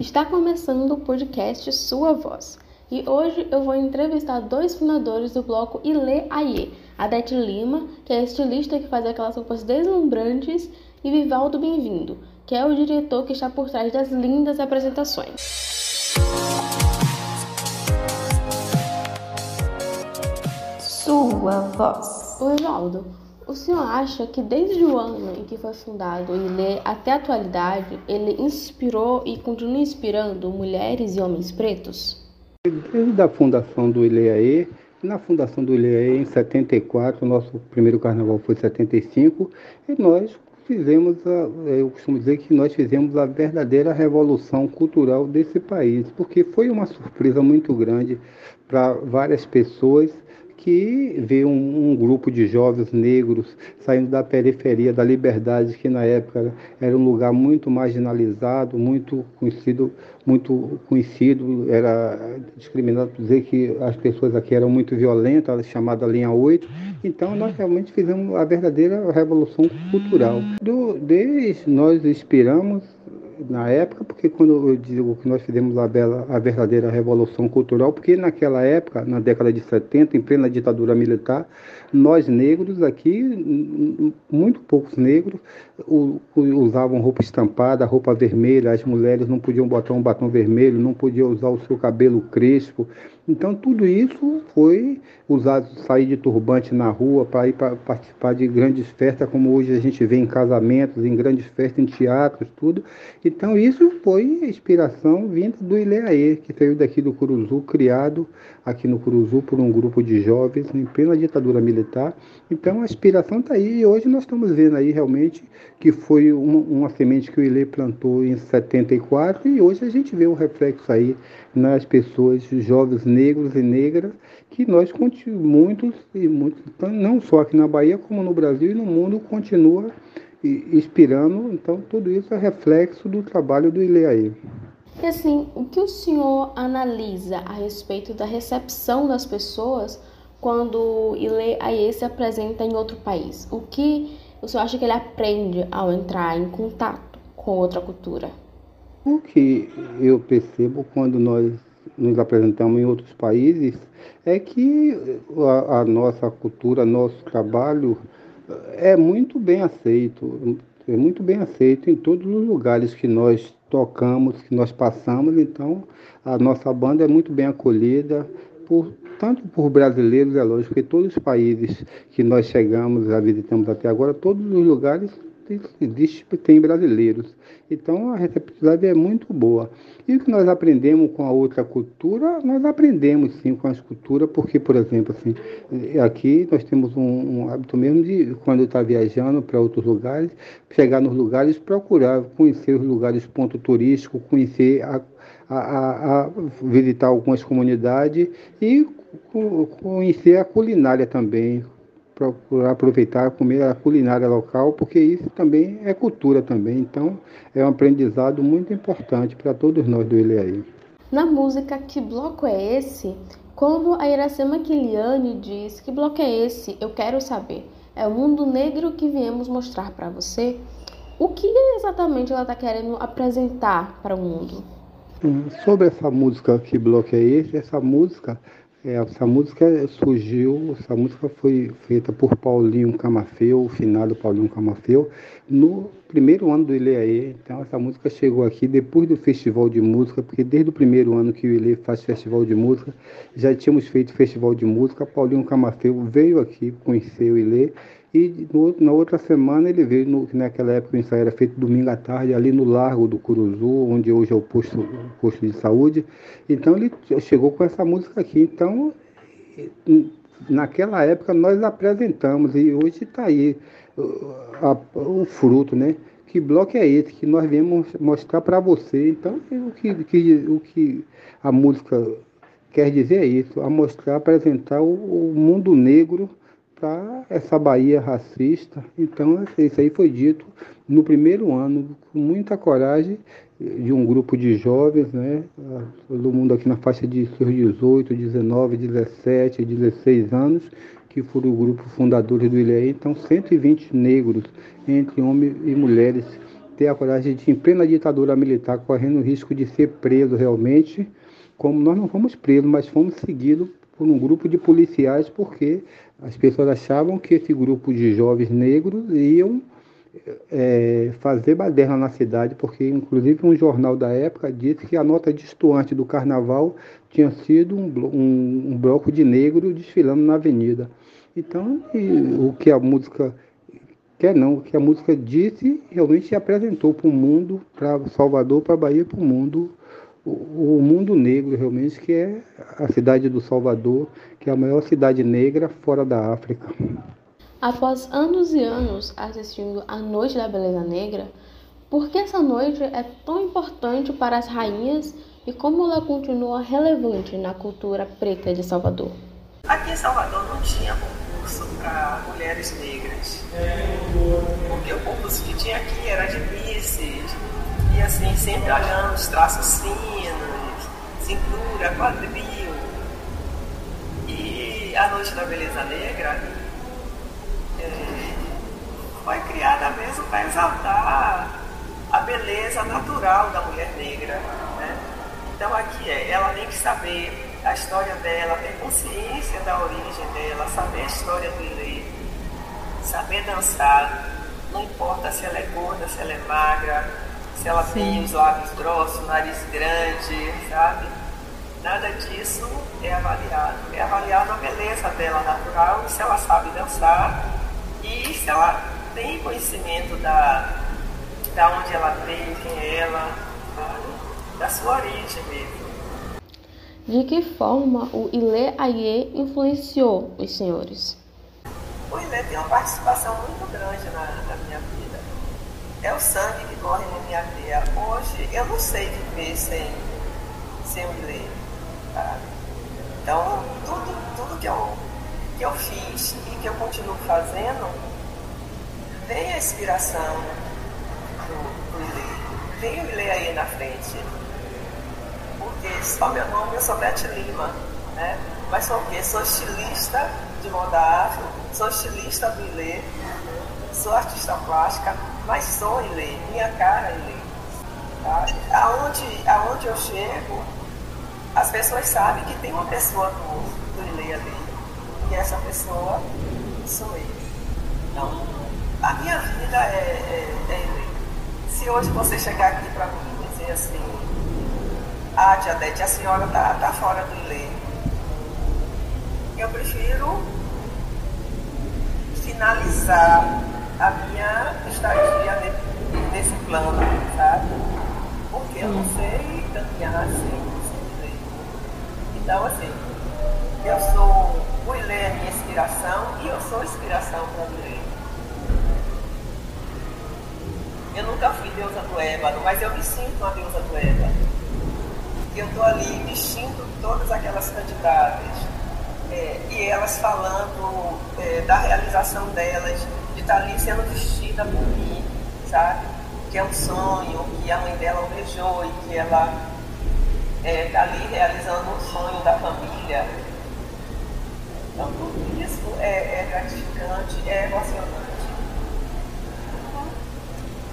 Está começando o podcast Sua Voz. E hoje eu vou entrevistar dois fundadores do bloco Ilê Aie, Adete Lima, que é estilista que faz aquelas roupas deslumbrantes, e Vivaldo Bem-vindo, que é o diretor que está por trás das lindas apresentações. Sua Voz. Oi, Vivaldo. O senhor acha que desde o ano em que foi fundado o ILE até a atualidade, ele inspirou e continua inspirando mulheres e homens pretos? Desde a fundação do ILEAE, na fundação do ILEAE em 74, o nosso primeiro carnaval foi em 75, e nós fizemos, a, eu costumo dizer que nós fizemos a verdadeira revolução cultural desse país, porque foi uma surpresa muito grande para várias pessoas que vê um, um, grupo de jovens negros saindo da periferia da liberdade, que na época era um lugar muito marginalizado, muito conhecido, muito conhecido, era discriminado por dizer que as pessoas aqui eram muito violentas, chamada linha 8. Então nós realmente fizemos a verdadeira revolução cultural. Do, desde nós inspiramos na época, porque quando eu digo que nós fizemos a, bela, a verdadeira revolução cultural, porque naquela época, na década de 70, em plena ditadura militar, nós negros aqui, muito poucos negros, usavam roupa estampada, roupa vermelha, as mulheres não podiam botar um batom vermelho, não podiam usar o seu cabelo crespo. Então tudo isso foi usado, sair de turbante na rua para ir para participar de grandes festas, como hoje a gente vê em casamentos, em grandes festas, em teatros, tudo. Então isso foi inspiração vinda do Ileaê, que saiu daqui do Curuzu, criado aqui no Curuzu por um grupo de jovens em plena ditadura militar. Então a inspiração está aí e hoje nós estamos vendo aí realmente que foi uma, uma semente que o Ilê plantou em 74 e hoje a gente vê o reflexo aí nas pessoas, jovens negros e negras, que nós muitos e muitos, não só aqui na Bahia, como no Brasil e no mundo, continua inspirando. Então tudo isso é reflexo do trabalho do Ileaí. E assim, o que o senhor analisa a respeito da recepção das pessoas quando o Ileaí se apresenta em outro país? O que o senhor acha que ele aprende ao entrar em contato com outra cultura? O que eu percebo quando nós nos apresentamos em outros países é que a, a nossa cultura, nosso trabalho é muito bem aceito, é muito bem aceito em todos os lugares que nós tocamos, que nós passamos. Então, a nossa banda é muito bem acolhida por tanto por brasileiros, é lógico, que todos os países que nós chegamos, já visitamos até agora, todos os lugares tem brasileiros. Então a receptividade é muito boa. E o que nós aprendemos com a outra cultura, nós aprendemos sim com a cultura, porque, por exemplo, assim, aqui nós temos um, um hábito mesmo de, quando está viajando para outros lugares, chegar nos lugares, procurar conhecer os lugares, ponto turístico, conhecer a, a, a visitar algumas comunidades e conhecer a culinária também, procurar aproveitar comer a culinária local, porque isso também é cultura também. Então, é um aprendizado muito importante para todos nós do Ilhaí. Na música Que Bloco é Esse? Quando a Iracema Kiliane diz Que bloco é esse? Eu quero saber. É o mundo negro que viemos mostrar para você? O que exatamente ela está querendo apresentar para o mundo? Hum, sobre essa música Que bloco é esse? Essa música é, essa música surgiu, essa música foi feita por Paulinho Camafeu, o finado Paulinho Camafeu, no primeiro ano do Ileaê. Então essa música chegou aqui depois do Festival de Música, porque desde o primeiro ano que o Ilê faz Festival de Música, já tínhamos feito Festival de Música. Paulinho Camafeu veio aqui conhecer o Ilê e no, na outra semana ele veio, no, naquela época o ensaio era feito domingo à tarde, ali no Largo do Curuzu, onde hoje é o posto, o posto de saúde. Então ele chegou com essa música aqui. Então, naquela época nós apresentamos e hoje está aí o fruto, né? Que bloco é esse que nós viemos mostrar para você? Então, o que, que, o que a música quer dizer é isso, a mostrar, apresentar o, o mundo negro para essa Bahia racista. Então, isso aí foi dito no primeiro ano, com muita coragem, de um grupo de jovens, né? todo mundo aqui na faixa de seus 18, 19, 17, 16 anos, que foram o grupo fundadores do Ilhéia. Então, 120 negros, entre homens e mulheres, ter a coragem de, em plena ditadura militar, correndo o risco de ser preso realmente, como nós não fomos presos, mas fomos seguidos por um grupo de policiais, porque as pessoas achavam que esse grupo de jovens negros iam é, fazer baderna na cidade, porque inclusive um jornal da época disse que a nota destoante do carnaval tinha sido um, um, um bloco de negros desfilando na avenida. Então, o que a música quer não, o que a música disse realmente apresentou para o mundo, para Salvador, para Bahia, para o mundo, o mundo negro realmente, que é a cidade do Salvador, que é a maior cidade negra fora da África. Após anos e anos assistindo a Noite da Beleza Negra, por que essa noite é tão importante para as rainhas e como ela continua relevante na cultura preta de Salvador? Aqui em Salvador não tinha concurso para mulheres negras, porque o concurso que tinha aqui era de misses, e assim, sempre olhando os traços finos, cintura, quadril. E a Noite da Beleza Negra foi criada mesmo para exaltar a beleza natural da mulher negra. Né? Então aqui é, ela tem que saber a história dela, ter consciência da origem dela, saber a história do Ilê, saber dançar, não importa se ela é gorda, se ela é magra, se ela Sim. tem os lábios grossos, nariz grande, sabe? Nada disso é avaliado. É avaliado a beleza dela natural e se ela sabe dançar e se ela tem conhecimento da, da onde ela veio, quem é ela, da sua origem mesmo. De que forma o Ile Aie influenciou os senhores? O Ile tem uma participação muito grande na, na minha vida. É o sangue que corre na minha veia. Hoje eu não sei viver sem, sem o Ile. Tá? Então, tudo, tudo que eu que eu fiz e que eu continuo fazendo, vem a inspiração do, do. Vem o Ilê aí na frente. Porque só meu nome, eu sou Beth Lima, né? Mas sou o quê? Sou estilista de moda afro, sou estilista do Ilê, sou artista plástica, mas sou Ilê, minha cara é Ilê. Tá? Aonde, aonde eu chego, as pessoas sabem que tem uma pessoa do, do Ilê ali e essa pessoa sou eu. Então, a minha vida é, é, é Se hoje você chegar aqui para mim e dizer assim, ah, Tia Dete, a senhora está tá fora do Ilê. Eu prefiro finalizar a minha estadia nesse plano, sabe? Porque eu não sei caminhar assim, sem Então, assim, eu sou Ilê é minha inspiração e eu sou inspiração para Ilê. Eu nunca fui deusa do ébano, mas eu me sinto uma deusa do ébano. Eu estou ali vestindo todas aquelas candidatas é, e elas falando é, da realização delas, de estar tá ali sendo vestida por mim, sabe? Que é um sonho, que a mãe dela almejou e que ela está é, tá ali realizando um sonho da família então, tudo isso é, é gratificante, é emocionante.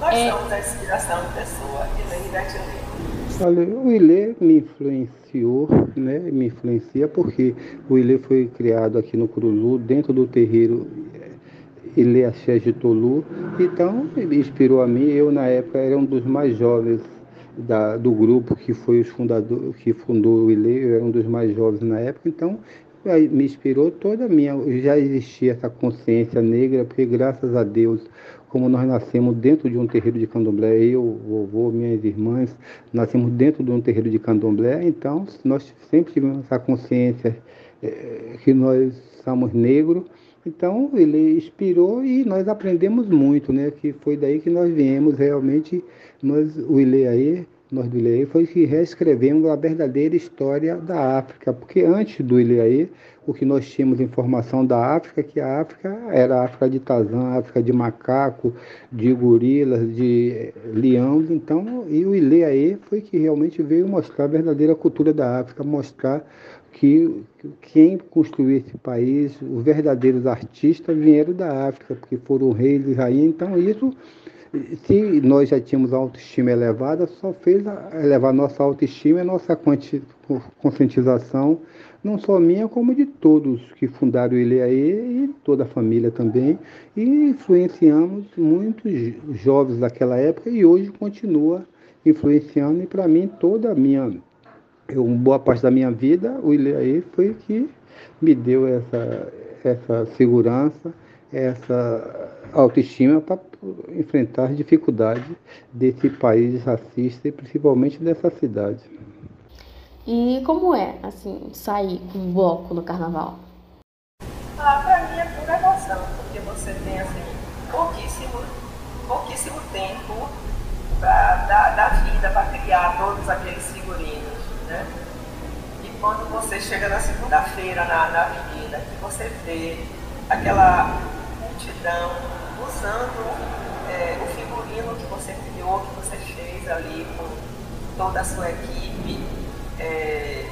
Nós é... somos a inspiração de pessoa, e Olha, o Ilê me influenciou, né? Me influencia porque o Ilê foi criado aqui no Curulu, dentro do terreiro eh, Ilê Axé de Tolu. Então, ele inspirou a mim. Eu, na época, era um dos mais jovens da, do grupo que foi os fundador, que fundou o Ilê, eu era um dos mais jovens na época, então me inspirou toda a minha. Já existia essa consciência negra, porque graças a Deus, como nós nascemos dentro de um terreiro de candomblé, eu, vovô, minhas irmãs, nascemos dentro de um terreiro de candomblé, então nós sempre tivemos essa consciência é, que nós somos negros. Então ele inspirou e nós aprendemos muito, né? Que foi daí que nós viemos realmente, nós, o Ileaê, nós do Ilhaí, foi que reescrevemos a verdadeira história da África, porque antes do Ilhaí, o que nós tínhamos informação da África, que a África era a África de Tazan, África de macaco, de gorilas, de leão, então, e o Ilhaí foi que realmente veio mostrar a verdadeira cultura da África, mostrar que quem construiu esse país, os verdadeiros artistas vieram da África, porque foram reis e rainhas. Então, isso, se nós já tínhamos autoestima elevada, só fez elevar nossa autoestima e nossa conscientização, não só minha, como de todos que fundaram o Ileaê e toda a família também. E influenciamos muitos jovens daquela época e hoje continua influenciando. E para mim, toda a minha eu, boa parte da minha vida, o Ilhaí foi que me deu essa, essa segurança, essa autoestima para enfrentar as dificuldades desse país racista e principalmente dessa cidade. E como é, assim, sair com bloco no carnaval? Ah, para mim é pura emoção, porque você tem, assim, pouquíssimo, pouquíssimo tempo para dar, dar vida, para criar todos aqueles figurinos né? E quando você chega na segunda-feira na, na avenida, que você vê aquela multidão usando é, o figurino que você criou, que você fez ali com toda a sua equipe, é,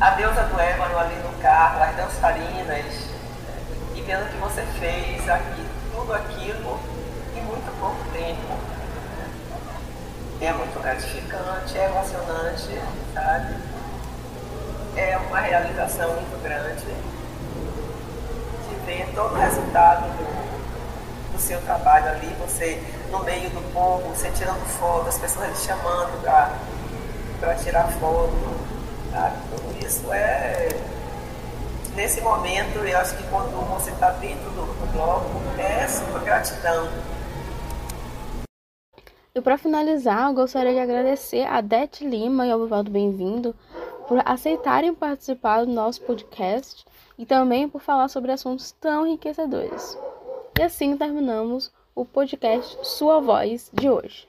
a deusa do ébano ali no carro, as dançarinas, e vendo que você fez aqui, tudo aquilo em muito pouco tempo é muito gratificante, é emocionante, sabe? É uma realização muito grande de ver todo o resultado do, do seu trabalho ali, você no meio do povo, você tirando foto, as pessoas lhe chamando para tirar foto? Tudo isso é. Nesse momento, eu acho que quando você está dentro do, do bloco, é sua gratidão e para finalizar, eu gostaria de agradecer a Dete Lima e ao Vivaldo Bem-vindo por aceitarem participar do nosso podcast e também por falar sobre assuntos tão enriquecedores. E assim terminamos o podcast Sua Voz de hoje.